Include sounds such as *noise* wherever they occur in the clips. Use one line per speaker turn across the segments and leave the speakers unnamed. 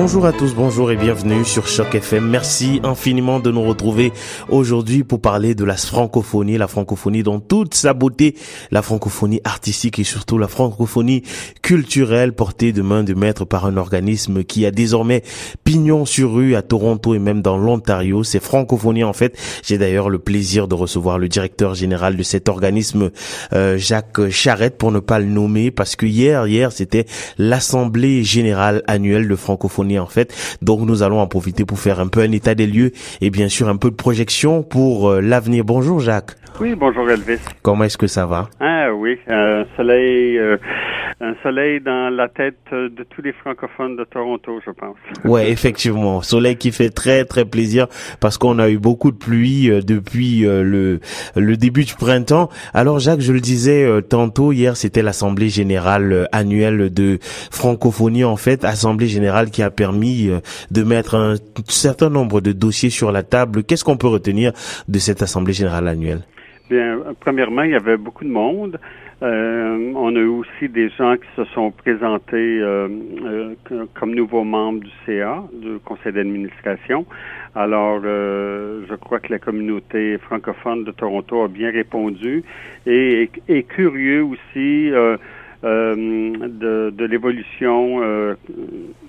Bonjour à tous, bonjour et bienvenue sur Choc FM. Merci infiniment de nous retrouver aujourd'hui pour parler de la francophonie, la francophonie dans toute sa beauté, la francophonie artistique et surtout la francophonie culturelle portée de main de maître par un organisme qui a désormais pignon sur rue à Toronto et même dans l'Ontario. C'est francophonie en fait. J'ai d'ailleurs le plaisir de recevoir le directeur général de cet organisme, euh, Jacques Charrette, pour ne pas le nommer, parce que hier, hier, c'était l'assemblée générale annuelle de francophonie en fait. Donc nous allons en profiter pour faire un peu un état des lieux et bien sûr un peu de projection pour euh, l'avenir. Bonjour Jacques.
Oui, bonjour Elvis.
Comment est-ce que ça va?
Ah oui, soleil, euh, un soleil dans la tête de tous les francophones de Toronto, je pense.
Ouais, effectivement, soleil qui fait très très plaisir parce qu'on a eu beaucoup de pluie euh, depuis le le début du printemps. Alors Jacques, je le disais tantôt hier, c'était l'assemblée générale annuelle de francophonie en fait, assemblée générale qui a permis euh, de mettre un certain nombre de dossiers sur la table. Qu'est-ce qu'on peut retenir de cette Assemblée générale annuelle?
Bien, premièrement, il y avait beaucoup de monde. Euh, on a eu aussi des gens qui se sont présentés euh, comme nouveaux membres du CA, du conseil d'administration. Alors, je crois que la communauté francophone de Toronto a bien répondu et est curieux aussi euh, de, de l'évolution euh,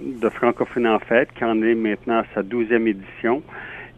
de Francophonie en fête, qui en est maintenant à sa douzième édition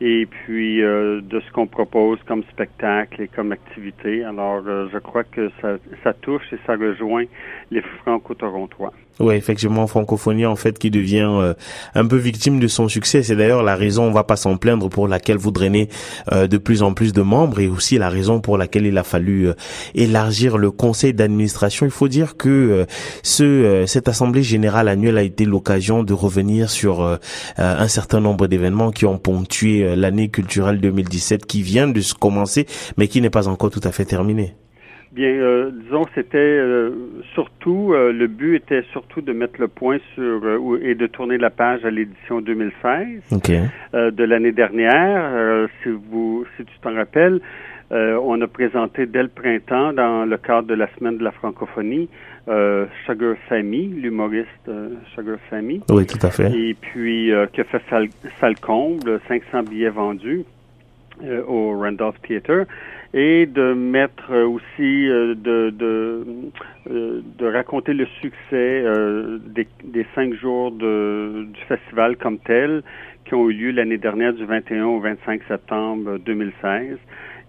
et puis euh, de ce qu'on propose comme spectacle et comme activité. Alors, euh, je crois que ça, ça touche et ça rejoint les franco-torontois.
Oui, effectivement, francophonie en fait qui devient euh, un peu victime de son succès. C'est d'ailleurs la raison, on va pas s'en plaindre, pour laquelle vous drainez de plus en plus de membres et aussi la raison pour laquelle il a fallu élargir le conseil d'administration. Il faut dire que ce cette assemblée générale annuelle a été l'occasion de revenir sur un certain nombre d'événements qui ont ponctué euh, l'année culturelle 2017 qui vient de se commencer, mais qui n'est pas encore tout à fait terminée.
Bien, euh, disons, c'était euh, surtout le but était surtout de mettre le point sur et de tourner la page à l'édition 2016 de l'année dernière. si vous, si tu t'en rappelles, on a présenté dès le printemps, dans le cadre de la semaine de la francophonie, euh, Sugar Sammy, l'humoriste euh, Sugar Sammy.
Oui, tout à fait.
Et puis, euh, qui a fait salle, comble, 500 billets vendus euh, au Randolph Theatre. Et de mettre aussi, de, de, de raconter le succès des, des, cinq jours de, du festival comme tel, qui ont eu lieu l'année dernière du 21 au 25 septembre 2016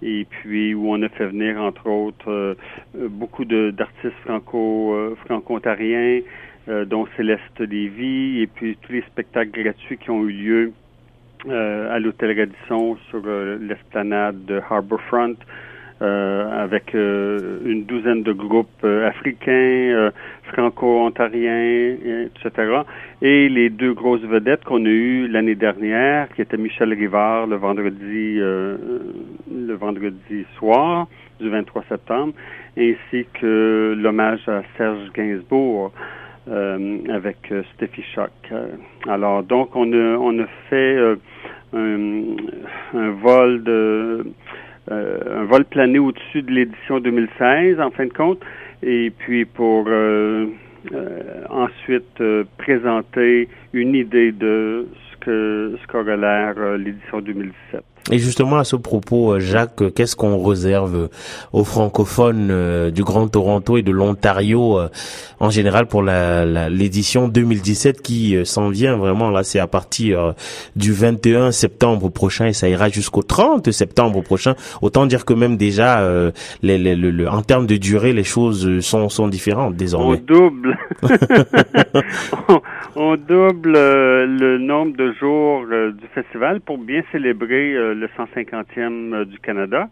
et puis où on a fait venir entre autres euh, beaucoup d'artistes franco euh, franco-ontariens, euh, dont Céleste Lévy, et puis tous les spectacles gratuits qui ont eu lieu à l'hôtel Radisson sur l'esplanade de Harbourfront. Euh, avec une douzaine de groupes africains, franco-ontariens, etc. Et les deux grosses vedettes qu'on a eues l'année dernière, qui étaient Michel Rivard le vendredi le vendredi soir du 23 septembre, ainsi que l'hommage à Serge Gainsbourg euh, avec euh, Steffi Choc. alors donc on a on a fait euh, un, un, vol de un vol plané au-dessus de l'édition 2016 en fin de compte, et puis pour ensuite présenter une idée de que ce l'air l'édition 2017.
Et justement à ce propos, euh, Jacques, qu'est-ce qu'on réserve aux francophones euh, du Grand Toronto et de l'Ontario euh, en général pour l'édition la, 2017 qui s'en vient vraiment là, c'est à partir du 21 septembre prochain et ça ira jusqu'au 30 septembre prochain. Autant dire que même déjà, les, les, en termes de durée, les choses sont, sont différentes désormais.
On double, *laughs* on, double le nombre de jours du festival pour bien célébrer le 150e euh, du Canada.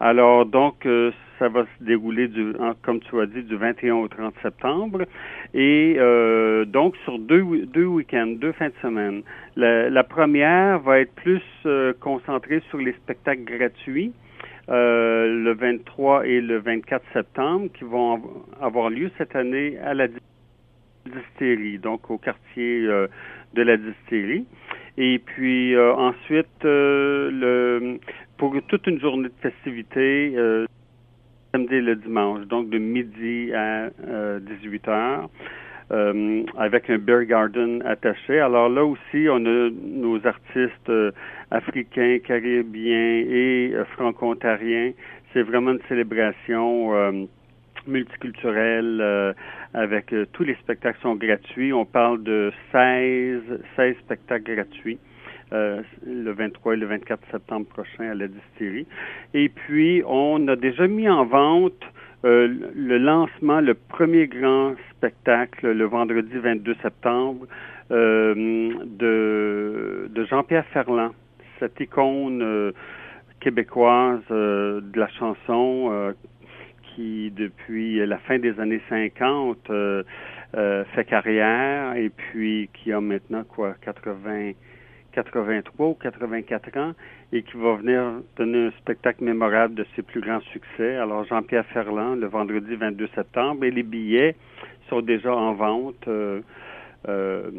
Alors, donc, euh, ça va se dérouler, du, comme tu as dit, du 21 au 30 septembre. Et euh, donc, sur deux, deux week-ends, deux fins de semaine. La, première va être plus concentrée sur les spectacles gratuits. le 23 et le 24 septembre, qui vont avoir lieu cette année à la distillerie, donc au quartier de la distillerie. Et puis euh, ensuite, euh, le, pour toute une journée de festivité, euh, samedi et le dimanche, donc de midi à 18 heures. Euh, avec un beer garden attaché. Alors là aussi, on a nos artistes euh, africains, caribéens et euh, franco-ontariens. C'est vraiment une célébration multiculturelle avec tous les spectacles sont gratuits. On parle de 16, 16 spectacles gratuits. le 23 et le 24 septembre prochain à la distillerie. Et puis, on a déjà mis en vente euh, le lancement, le premier grand spectacle, le vendredi 22 septembre, euh, de, de Jean-Pierre Ferland, cette icône euh, québécoise de la chanson qui, depuis la fin des années 50, fait carrière et puis qui a maintenant quoi 80 83 ou 84 ans et qui va venir donner un spectacle mémorable de ses plus grands succès. Alors Jean-Pierre Ferland, le vendredi 22 septembre, et les billets sont déjà en vente. Euh, euh,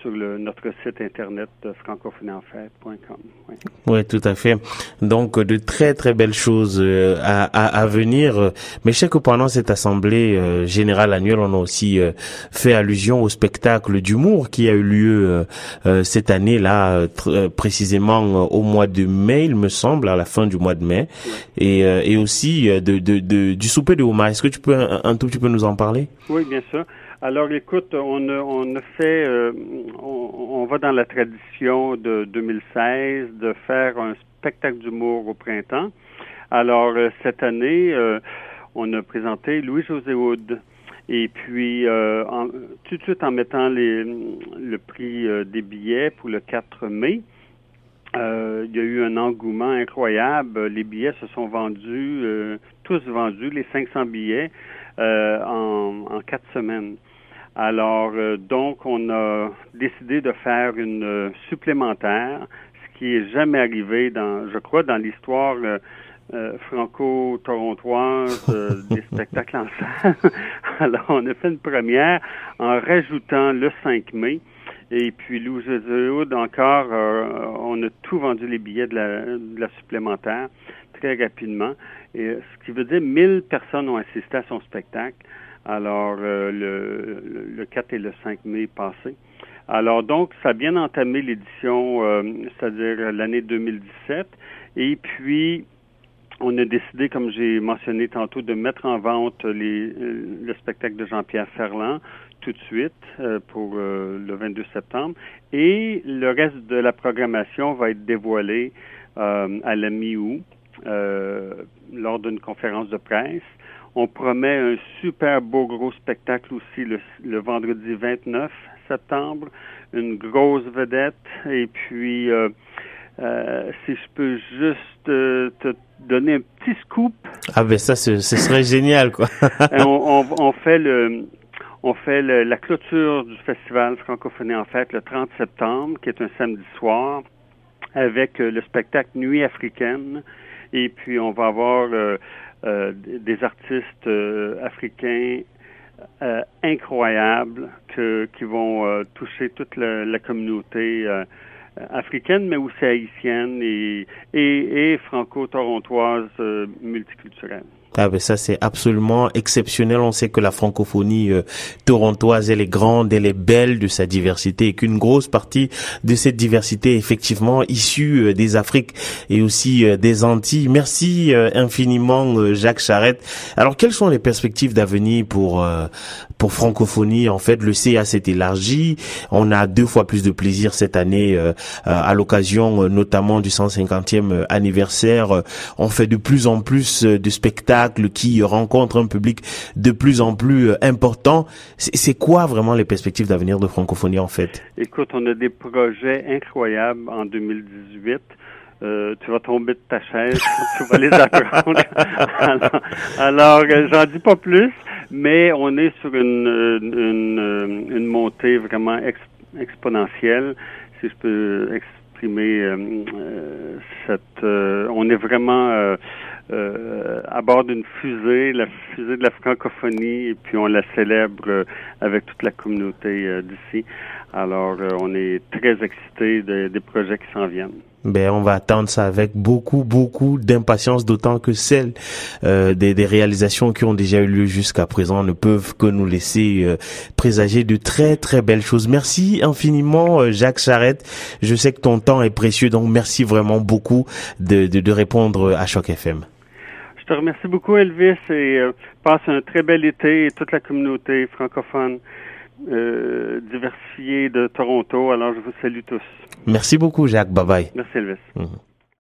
sur le, notre site internet francophoniesenfête.com.
Oui. oui, tout à fait. Donc de très très belles choses euh, à, à, à, venir. Mais je sais que pendant cette assemblée euh, générale annuelle, on a aussi fait allusion au spectacle d'humour qui a eu lieu cette année là, précisément au mois de mai, il me semble, à la fin du mois de mai, et, et aussi de, de, de, du souper de Houma. Est-ce que tu peux un, un tout petit peu nous en parler?
Oui, bien sûr. Alors, écoute, on on fait, euh, on, va dans la tradition de 2016 de faire un spectacle d'humour au printemps. Alors, euh, cette année, euh, on a présenté Louis-José Houd. Et puis, en, tout de suite en mettant les, le prix des billets pour le 4 mai, il y a eu un engouement incroyable. Les billets se sont vendus, tous vendus, les 500 billets, en, en quatre semaines. Alors, euh, donc, on a décidé de faire une euh, supplémentaire, ce qui est jamais arrivé dans, je crois, dans l'histoire euh, franco-torontoise des *laughs* spectacles en salle. *laughs* Alors, on a fait une première en rajoutant le 5 mai. Et puis, Hood, encore, on a tout vendu les billets de la, de la supplémentaire très rapidement. Et ce qui veut dire 1000 personnes ont assisté à son spectacle. Alors, euh, le, le, 4 et le 5 mai passé. Alors, donc, ça a bien entamé l'édition, euh, c'est-à-dire l'année 2017. Et puis, on a décidé, comme j'ai mentionné tantôt, de mettre en vente les, euh, le spectacle de Jean-Pierre Ferland tout de suite pour le 22 septembre. Et le reste de la programmation va être dévoilé à la mi-août lors d'une conférence de presse. On promet un super beau gros spectacle aussi le, vendredi 29 septembre, une grosse vedette. Et puis, euh, euh, si je peux juste euh, te donner un petit scoop.
Ah ben ça, ce, serait génial, quoi. *laughs*
on, on, fait le... On fait la clôture du festival Francophonie en fête le 30 septembre, qui est un samedi soir, avec le spectacle Nuit africaine. Et puis on va avoir euh, des artistes euh, africains euh, incroyables que, qui vont toucher toute la, la communauté africaine, mais aussi haïtienne et, et, et franco-torontoise multiculturelle.
Ah ben ça c'est absolument exceptionnel. On sait que la francophonie euh, torontoise elle est grande, elle est belle de sa diversité et qu'une grosse partie de cette diversité est effectivement issue euh, des Afriques et aussi euh, des Antilles. Merci infiniment Jacques Charrette. Alors quelles sont les perspectives d'avenir pour pour francophonie? En fait, le CA s'est élargi. On a deux fois plus de plaisir cette année à l'occasion notamment du 150e anniversaire. On fait de plus en plus de spectacles qui rencontre un public de plus en plus euh, important. C'est quoi vraiment les perspectives d'avenir de francophonie en fait?
Écoute, on a des projets incroyables en 2018. Euh, tu vas tomber de ta chaise, *laughs* tu vas les apprendre. *laughs* alors, euh, j'en dis pas plus, mais on est sur une, montée vraiment exponentielle, si je peux exprimer cette... on est vraiment euh, à bord d'une fusée, la fusée de la francophonie, et puis on la célèbre euh, avec toute la communauté euh, d'ici. Alors, on est très excités des projets qui s'en viennent.
Ben, on va attendre ça avec beaucoup, beaucoup d'impatience, d'autant que celles euh, des, des, réalisations qui ont déjà eu lieu jusqu'à présent ne peuvent que nous laisser euh, présager de très, très belles choses. Merci infiniment, euh, Jacques Charrette. Je sais que ton temps est précieux, donc merci vraiment beaucoup de, de, de répondre à Choc FM.
Je te remercie beaucoup, Elvis, et passe un très bel été et toute la communauté francophone euh, diversifiée de Toronto. Alors, je vous salue tous.
Merci beaucoup, Jacques. Bye bye.
Merci, Elvis. Mhm.